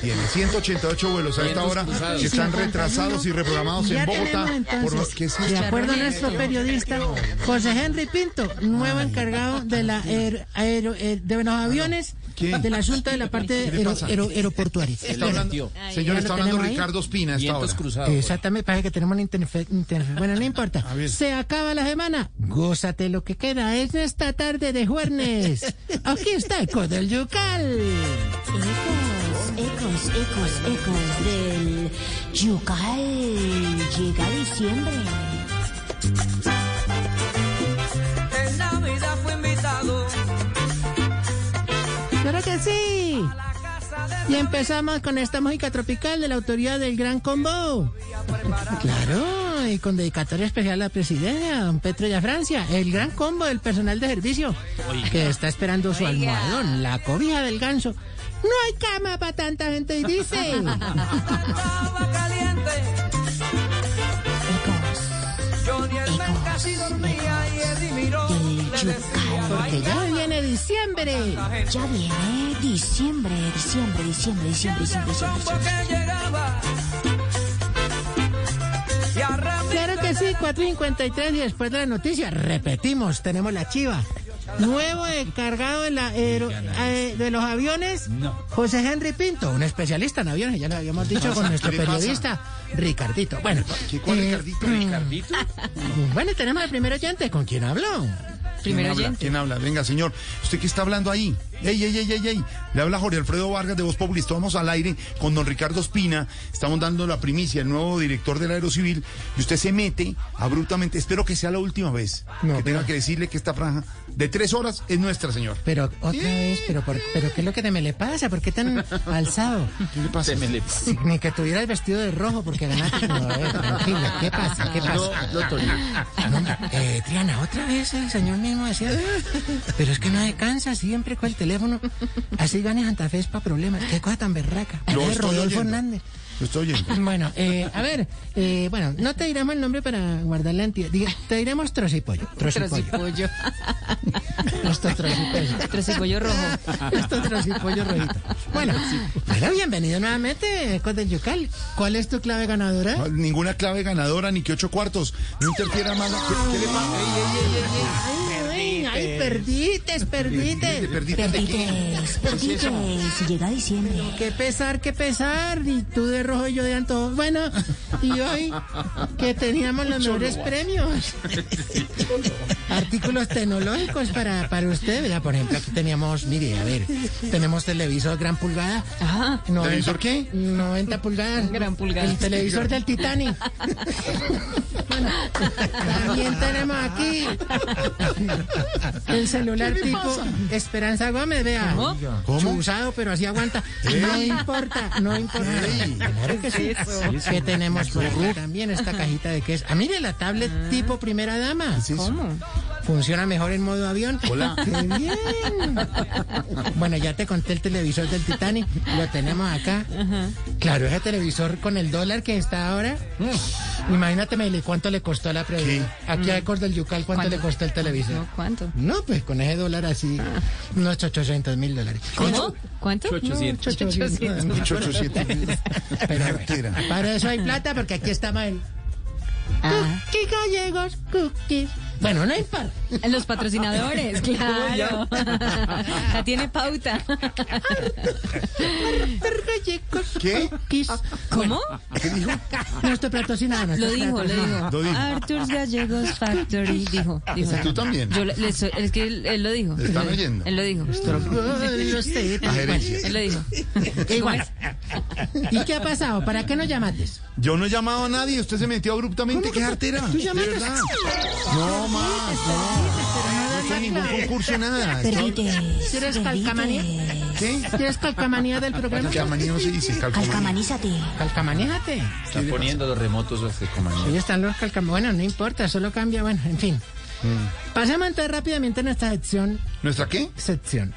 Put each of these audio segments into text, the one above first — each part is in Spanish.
tiene 188 vuelos a esta hora que están retrasados y reprogramados en Bogotá. tenemos, Por es de acuerdo a nuestro periodista José Henry Pinto, nuevo encargado de la aer- aero- eh, de los aviones ¿Quién? del asunto de la parte ¿Qué aero- aero- aeroportuaria. Está hablando, señor, ¿Ya está hablando? Ricardo Espina esta hora. cruzados. Exactamente, parece que tenemos una interfe- interfe- Bueno, no importa. Se acaba la semana. Gózate lo que queda. Es esta tarde de jueves. Aquí está Eco del Yucal. Ecos, ecos, ecos, del Yucal. Llega diciembre. En Navidad fue invitado Claro que sí. Y empezamos con esta música tropical de la autoridad del Gran Combo. Claro, y con dedicatoria especial a la presidencia, don Petro y a Francia, el Gran Combo del personal de servicio, que está esperando su almohadón, la cobija del ganso. No hay cama para tanta gente, y dice. caliente. Porque ya viene diciembre. Ya viene diciembre, diciembre, diciembre, diciembre, diciembre, Claro que sí, 4.53 y después de la noticia, repetimos, tenemos la chiva. Nuevo encargado de, la aero- eh, de los aviones, José Henry Pinto, un especialista en aviones, ya lo habíamos dicho con nuestro periodista Ricardito. Bueno, ¿Qué cuál eh, Ricardito? Ricardito. bueno, tenemos al primer oyente, ¿con quién habló? ¿Quién habla? ¿Quién habla? Venga, señor. ¿Usted qué está hablando ahí? Ey, ey, ey, ey, ey. Le habla Jorge Alfredo Vargas de Voz Populi. Estamos al aire con don Ricardo Espina. Estamos dando la primicia, el nuevo director del Aerocivil. Y usted se mete abruptamente. Espero que sea la última vez No, que pero- tenga que decirle que esta franja de tres horas es nuestra, señor. Pero otra vez, pero, por- pero ¿qué es lo que me le pasa? ¿Por qué tan alzado? ¿Qué le pasa? Me le... Si- Ni que tuviera el vestido de rojo porque ganaste. No, tranquilo, ¿qué pasa? ¿Qué pasa? No, no, Toño. Eh, Triana, otra vez el señor mismo decía, pero es que no descansa siempre con el teléfono. Así gane Santa Fe es para problemas. Qué cosa tan berraca. Lo Eh, estoy Rodolfo oyendo. Hernández. Lo estoy oyendo. Bueno, eh, a ver, eh, bueno, no te diremos el nombre para guardar la entidad. Diga, te diremos trocipollo. Trocipollo. Trocipollo. Esto trocipollo. Trocipollo rojo. Esto trocipollo rojito. Bueno, bueno, bienvenido nuevamente, Ecos del Yucal. ¿Cuál es tu clave ganadora? No, Ninguna clave ganadora, ni que ocho cuartos. No interfiera más. ¿Qué, qué le pasa? Ey, ey, ey, ey, ey. Ay, perdites, perdites. Perdiste, ¿de qué? Perdites, perdites. Llega diciembre. Qué pesar, qué pesar. Y tú de rojo y yo de antojo. Bueno, y hoy que teníamos los mejores premios. Artículos tecnológicos para, para usted. Vea, por ejemplo, aquí teníamos, mire, a ver, tenemos televisor gran pulgada. Ajá. 90 ¿Televisor qué? 90 pulgadas. Gran pulgada. El televisor del Titanic. También tenemos aquí el celular tipo Esperanza Gómez, vea. ¿Cómo? Chuzado, pero así aguanta. No importa, no importa. Claro que sí. ¿Qué tenemos por aquí también? Esta cajita de qué es. Ah, mire, la tablet tipo primera dama. ¿Qué es eso? ¿Cómo? Funciona mejor en modo avión. Hola. ¡Qué bien! Bueno, ya te conté el televisor del Titanic. Lo tenemos acá. Claro, ese televisor con el dólar que está ahora. Imagínate, Meli, cuánto le costó la previa. Aquí a Ecos del Yucal, ¿cuánto, ¿Cuánto? le costó el televisor? No, ¿Cuánto? No, pues con ese dólar así, unos 800 mil dólares. ¿Cómo? ¿Cuánto? 800. 800. Mucho 800 mil. Pero bueno, para eso hay plata, porque aquí está el Ah, Cookies gallegos, cookies. Bueno, no importa. Los patrocinadores, claro. Ya tiene pauta. Gallegos, ¿Qué? cookies. ¿Cómo? ¿Qué dijo? Nuestro patrocinador. nuestro Lo dijo, lo patrocinador. Lo dijo. dijo. Arthur's Gallegos Factory, dijo. dijo. Tú también. Yo le- le soy- es que él, él lo dijo. ¿Le están oyendo? Él lo dijo. La gerencia. Él lo dijo. Igual. ¿Y qué ha pasado? ¿Para qué nos llamaste? Yo no he llamado a nadie, usted se metió abruptamente. ¿Qué artera? ¿Tú llamaste? De verdad. No no. Ningún concurso, nada. Perdites. ¿Quieres calcamanía? ¿Qué? ¿Quieres calcamanía del programa? Calcamanía no se dice, calcamanía. Calcamanízate. Calcamaníjate. Están poniendo los remotos los de comanía. Ahí están los calcamonías. Bueno, no importa, solo cambia, bueno, en fin. Pasemos entonces rápidamente a nuestra sección, ¿Nuestra qué? sección,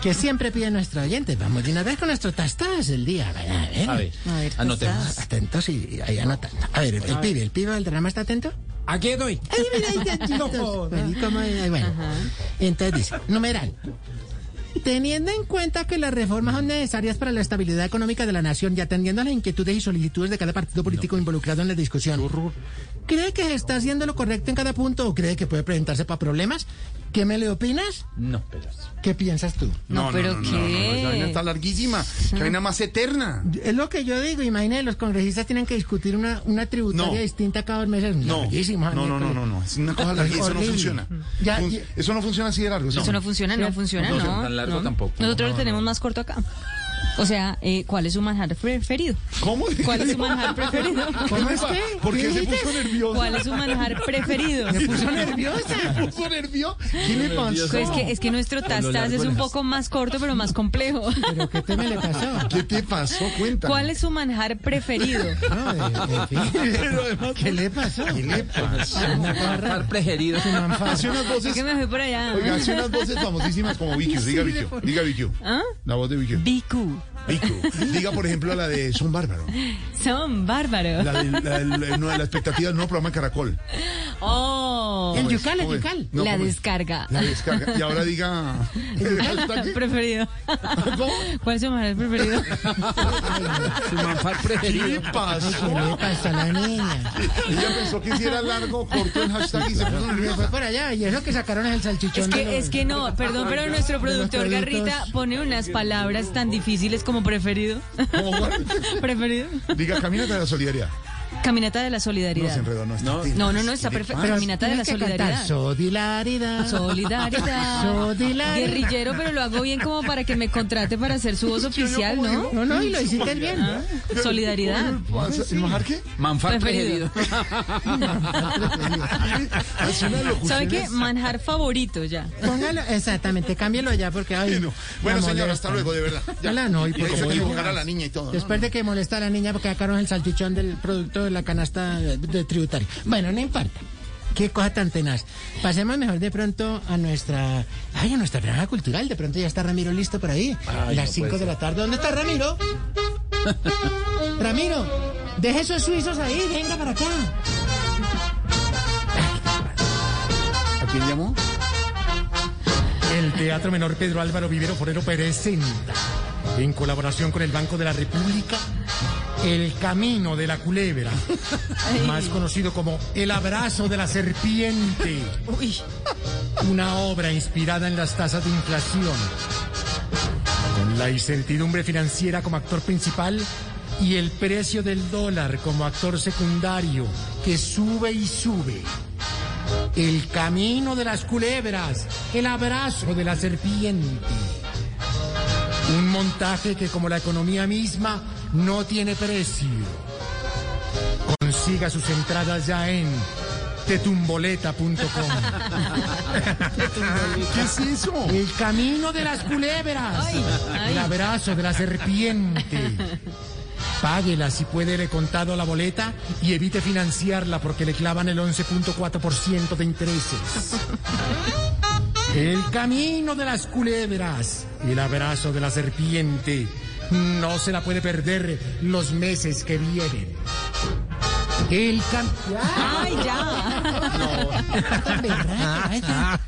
que siempre pide nuestro oyente. Vamos de una vez con nuestro tastadas del día. A ver, a ver. A ver, A ver, anotemos. Atentos y ahí anotando. A ver, el, el pibe, el pibe del drama está atento. Aquí estoy. Ay, mira, ahí. Bueno. Entonces dice, numeral. Teniendo en cuenta que las reformas son necesarias para la estabilidad económica de la nación y atendiendo a las inquietudes y solicitudes de cada partido político involucrado en la discusión, ¿cree que está haciendo lo correcto en cada punto o cree que puede presentarse para problemas? ¿Qué me le opinas? No, pero... ¿Qué piensas tú? No, pero no, ¿qué? esa vaina está larguísima. Qué vaina más eterna. Es lo que yo digo, imagínate, los congresistas tienen que discutir una, una tributaria No. distinta cada dos meses. No, Larguísimo, no, no, no, no, no. Es una cosa larguísima. Eso no funciona. Ya, Fun- ya- Eso no funciona así de largo. Eso no funciona, no funciona, No, no. tan largo no. tampoco. Nosotros lo tenemos más corto acá. O sea, eh, ¿cuál es su manjar preferido? ¿Cómo? ¿Cuál es su manjar preferido? ¿Cómo es que? ¿Por qué ¿Qué se puso nervioso? ¿Cuál es su manjar preferido? Me puso nerviosa. ¿Se puso nervioso? ¿Qué le pasó? Pues es que, es que nuestro tastas es un poco más corto, pero más complejo. ¿Pero qué te me le pasó? ¿Qué te pasó? Cuéntame. ¿Cuál es su manjar preferido? No, fin. Pero además, ¿Qué le pasó? ¿Qué le pasó? Par preferido. Hace unas Es voces... que me fui por allá. Oiga, hace unas voces famosísimas como Vicky. Diga Vicky. Diga Vicky. ¿Ah? La voz de Vicky. Bicu. Diga, por ejemplo, la de Son Bárbaro. Son bárbaros. La de la, la expectativa del nuevo programa Caracol. Oh. El ¿Cómo es? yucal, el ¿Cómo es? yucal. No, la ¿cómo es? descarga. La descarga. Y ahora diga... el. Preferido. ¿Cómo? ¿Cuál es su manjar preferido? Su manjar ¿Qué preferido. le pasó? ¿Qué le pasa a la niña? Ella pensó que si era largo, corto el hashtag y se puso nerviosa. fue por allá y eso que sacaron es el salchichón. Es de que, los- es que no, perdón, pero nuestro productor. Garrita pone unas palabras tan difíciles como preferido. ¿Cómo? preferido. Diga, camínate de la solidaridad. Caminata de la No solidaridad. se enredó, no está. No. No, no, no, está ¿Qué le perfecto. Caminata de la solidaridad. Solidaridad. Solidaridad. Solidaridad. Guerrillero, pero lo hago bien como para que me contrate para hacer su voz oficial, ¿cómo ¿no? No, no, y lo hiciste bien. Ah, Solidaridad. ¿El majar qué? Manjar Preferido. ¿Sabe qué? Manjar favorito ya. Póngalo, exactamente, cámbielo ya porque ay, Bueno, bueno señor, hasta luego, de verdad. Ya. Hola, no, y Y por hizo favor. equivocar a la niña y todo. Después de que molesta a la niña porque sacaron el salchichón del producto de la canasta de, tributario. Bueno, no importa. Qué cosa tan tenaz. Pasemos mejor de pronto a nuestra. Ay, a nuestra franja cultural. De pronto ya está Ramiro listo por ahí. Las 5 de la tarde. ¿Dónde está Ramiro? Ramiro, deje esos suizos ahí, venga para acá. ¿A quién llamó? El Teatro Menor Pedro Álvaro Vivero Forero presenta, en colaboración con el Banco de la República, El Camino de la Culebra, más conocido como El Abrazo de la Serpiente, Uy, una obra inspirada en las tasas de inflación, con la incertidumbre financiera como actor principal y el precio del dólar como actor secundario, que sube y sube. El camino de las culebras, el abrazo de la serpiente. Un montaje que como la economía misma no tiene precio. Consiga sus entradas ya en tetumboleta.com. ¿Qué es eso? El camino de las culebras. Ay, ay. El abrazo de la serpiente. Páguela si puede le contado la boleta y evite financiarla porque le clavan el 11.4% de intereses. El camino de las culebras. El abrazo de la serpiente. No se la puede perder los meses que vienen. El camino. ay, ya.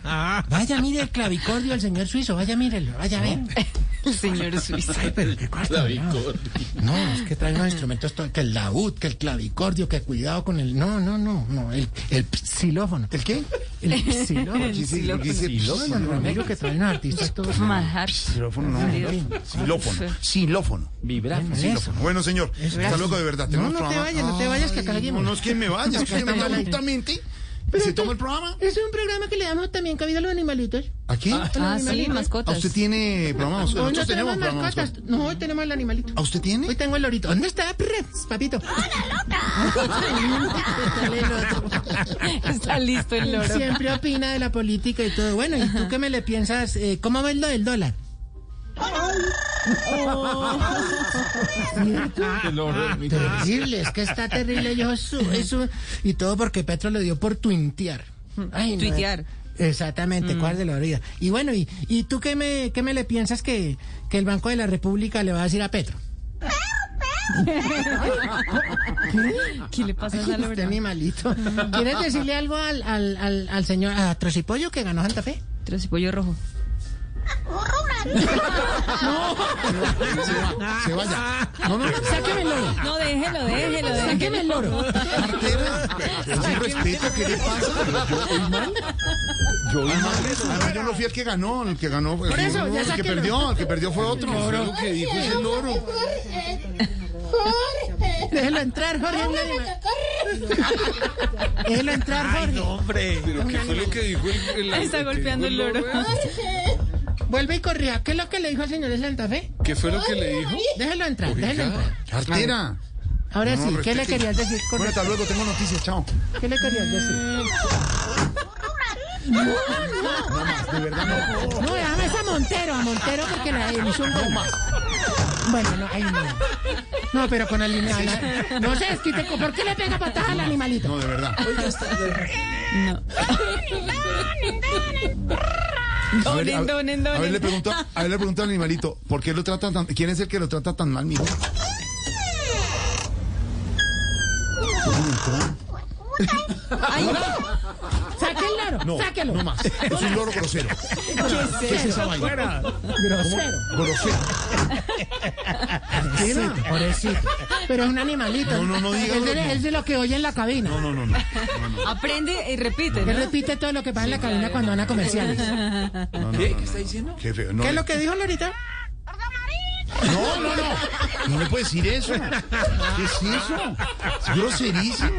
Vaya, vaya, mire el clavicordio del señor suizo. Vaya, mírelo. Vaya, a ver. El señor Suizo. Pero qué cosa, no. No, es que trae unos instrumentos, to- que el laúd, que el clavicordio, que cuidado con el... No, no, no, no, el, el xilófono. ¿El qué? El xilófono. ¿Qué dice? ¿Por qué dice No, xilófono? Ramiro, que trae unos artistas todos... Xilófono, no. Xilófono. Xilófono. Vibráfono. Bueno, señor, hasta luego de verdad. No, no te vayas, no te vayas, que acá Ay, seguimos. No, no es que me vaya, es que me ¿Se toma el programa? Es un programa que le damos también cabida a los animalitos. ¿Aquí? Ah, sí, ¿A mascotas. usted tiene programa? Hoy Nosotros no tenemos tenemos programa. mascotas. No, hoy tenemos el animalito. ¿A usted tiene? Hoy tengo el lorito. ¿Dónde está, papito? ¡Hola, Está listo el loro. Siempre opina de la política y todo. Bueno, ¿y tú qué me le piensas? Eh, ¿Cómo ves lo del dólar? Terrible, es que está terrible. Yo su, eso, y todo porque Petro le dio por tuitear. Ay, no. Tuitear. Exactamente, ¿cuál de la orilla? Y bueno, ¿y, y tú qué me, qué me le piensas que, que el Banco de la República le va a decir a Petro? ¿Qué le pasa a Este animalito. ¿Quieres decirle algo al, al, al, al señor, a Trocipollo que ganó Santa Fe? Trocipollo rojo. Se vaya. No, no, Sáqueme el loro. No, déjelo, déjelo, Sáqueme déjelo. el loro. Artera. Es un respeto, ¿qué le pasa? Yo oí mal. Yo oí mal. Además, yo no fui el que ganó, el que ganó fue Por eso, el, ya el que perdió, el que perdió fue otro. Lo que dijo ese loro. Déjelo entrar, Jorge. Déjelo entrar, Jorge. Hombre, pero ¿qué fue lo que dijo el, el- está el que golpeando dijo el loro. Vuelve y corrija. ¿Qué es lo que le dijo el señor de Santa Fe? ¿Qué fue lo que le dijo? Déjelo entrar, déjelo entrar. Artera. Ahora No, sí, ¿qué le querías decir? con Bueno, hasta luego, tengo noticias, chao. ¿Qué le querías decir? De verdad, no. No, déjame esa a Montero, a Montero porque la le hizo un gol. Bueno, no, ahí no. No, pero con el animal. No se desquite. ¿Por qué le pega patada al animalito? No, de verdad. No. A ver, a- Donen, donen, A ver, le pregunto, a ver, le pregunto al animalito, ¿por qué lo trata tan, quién es el que lo trata tan mal, mijo? Ay, ¡Saque el loro! No, ¡Sáquelo! no más. Es un loro grosero. ¿Qué es esa vaina? Grosero. Grosero. ¿Qué era? Pobrecito. Pero es un animalito. No, no, no diga Es de, es de lo que oye en la cabina. No, no, no, no. aprende y repite, Él ¿no? repite todo lo que pasa en la cabina cuando van a comerciales. no, no, ¿Qué? ¿Qué está diciendo? Qué feo. No, ¿Qué es lo que dijo Lorita? No, no, no. No le puede decir eso. ¿Qué es eso? Es groserísimo.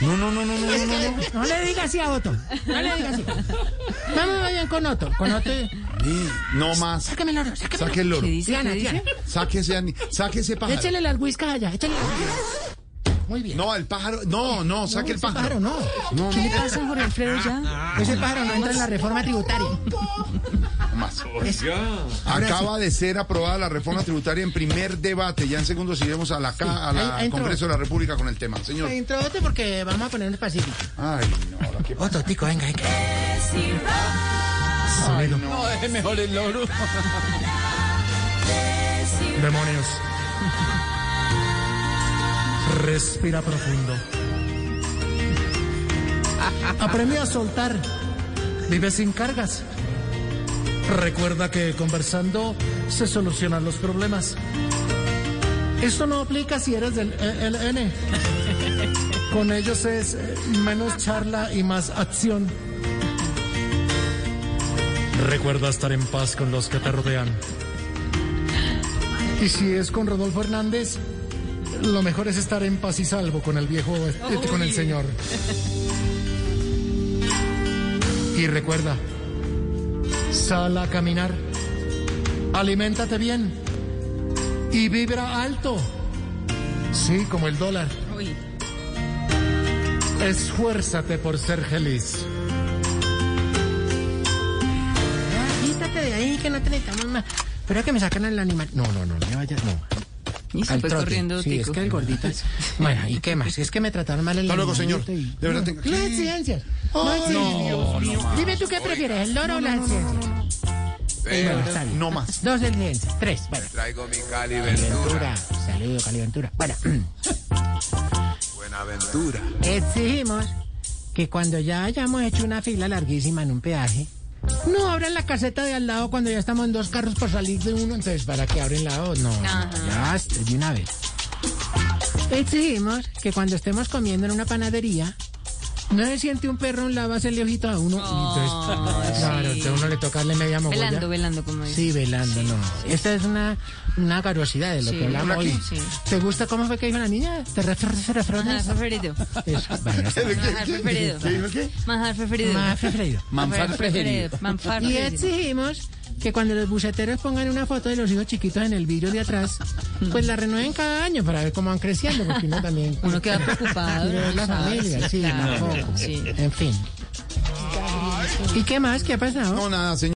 No, no, no, no, no, no, no. No le diga así a Otto. No le diga así. Vamos vayan con Otto. Con Otto. Sí, No más. Sáqueme el loro, sáqueme el Saque el loro. ¿Qué dice? Diana, ¿Qué dice? Diana. Saque ese, ani- saque ese pájaro. Échale las whiskas allá. Échale. Muy bien. No, el pájaro. No, no, saque el ese pájaro. no. No, ¿Qué le pasa, Jorge Alfredo, ya? Ese pájaro no entra en la reforma tributaria. Más. Acaba de ser aprobada la reforma tributaria en primer debate. Ya en segundo iremos a la, ca- a la ahí entró. Congreso de la República con el tema. Señor. Otto porque vamos a ponernos pacíficos. Ay, no, ahora qué Otto, tico, venga, venga. Ay, no. No, es mejor el loro. Demonios. Respira profundo. Aprende a soltar. Vive sin cargas. Recuerda que conversando se solucionan los problemas. Esto no aplica si eres del ELN. Con ellos es eh, menos charla y más acción. Recuerda estar en paz con los que te rodean. Y si es con Rodolfo Hernández, lo mejor es estar en paz y salvo con el viejo, eh, con el Señor. Y recuerda, sal a caminar, aliméntate bien y vibra alto. Sí, como el dólar. Uy. Esfuérzate por ser feliz. Quítate de ahí que no te necesitamos más. Espera que me sacan al animal. No, no, no, me vayas, no. Y se Al fue corriendo, Sí, es Tico. que el gordito. es- Bueno, ¿y qué más? Es que me trataron mal el Hasta luego, señor. y- De verdad, No, tenga- Las exigencias. No exigencias. Dime tú qué prefieres, el loro o las exigencias. Bueno, está bien. No más. Dos exigencias. Tres. Bueno. Traigo mi Cali Ventura. Saludo, Cali Ventura. Bueno, Buenaventura. exigimos que cuando ya hayamos hecho una fila larguísima en un peaje, no abran la caseta de al lado cuando ya estamos en dos carros por salir de uno. Entonces, ¿para qué abren la otra? No, Ajá. ya, de una vez. Exigimos que cuando estemos comiendo en una panadería, no se siente un perro a un lado a hacerle ojito a uno. y entonces, claro, entonces uno le toca darle media mogolla. Velando, velando, como dice. Sí, velando, no. Esta es una, una garosidad de lo Sí, que hablamos hoy. sí. ¿Te gusta cómo fue que dijo la niña? ¿Te Manjar preferido. Manjar preferido. ¿Qué dijo qué? Manjar preferido. Más preferido. Manjar preferido. Manjar Y exigimos que cuando los buceteros pongan una foto de los hijos chiquitos en el vidrio de atrás, pues la renueven cada año para ver cómo van creciendo, porque uno también... Uno queda preocupado. La ¿sabes? familia, sí, Claro, tampoco. sí. En fin. ¿Y qué más? ¿Qué ha pasado? No, nada, señor.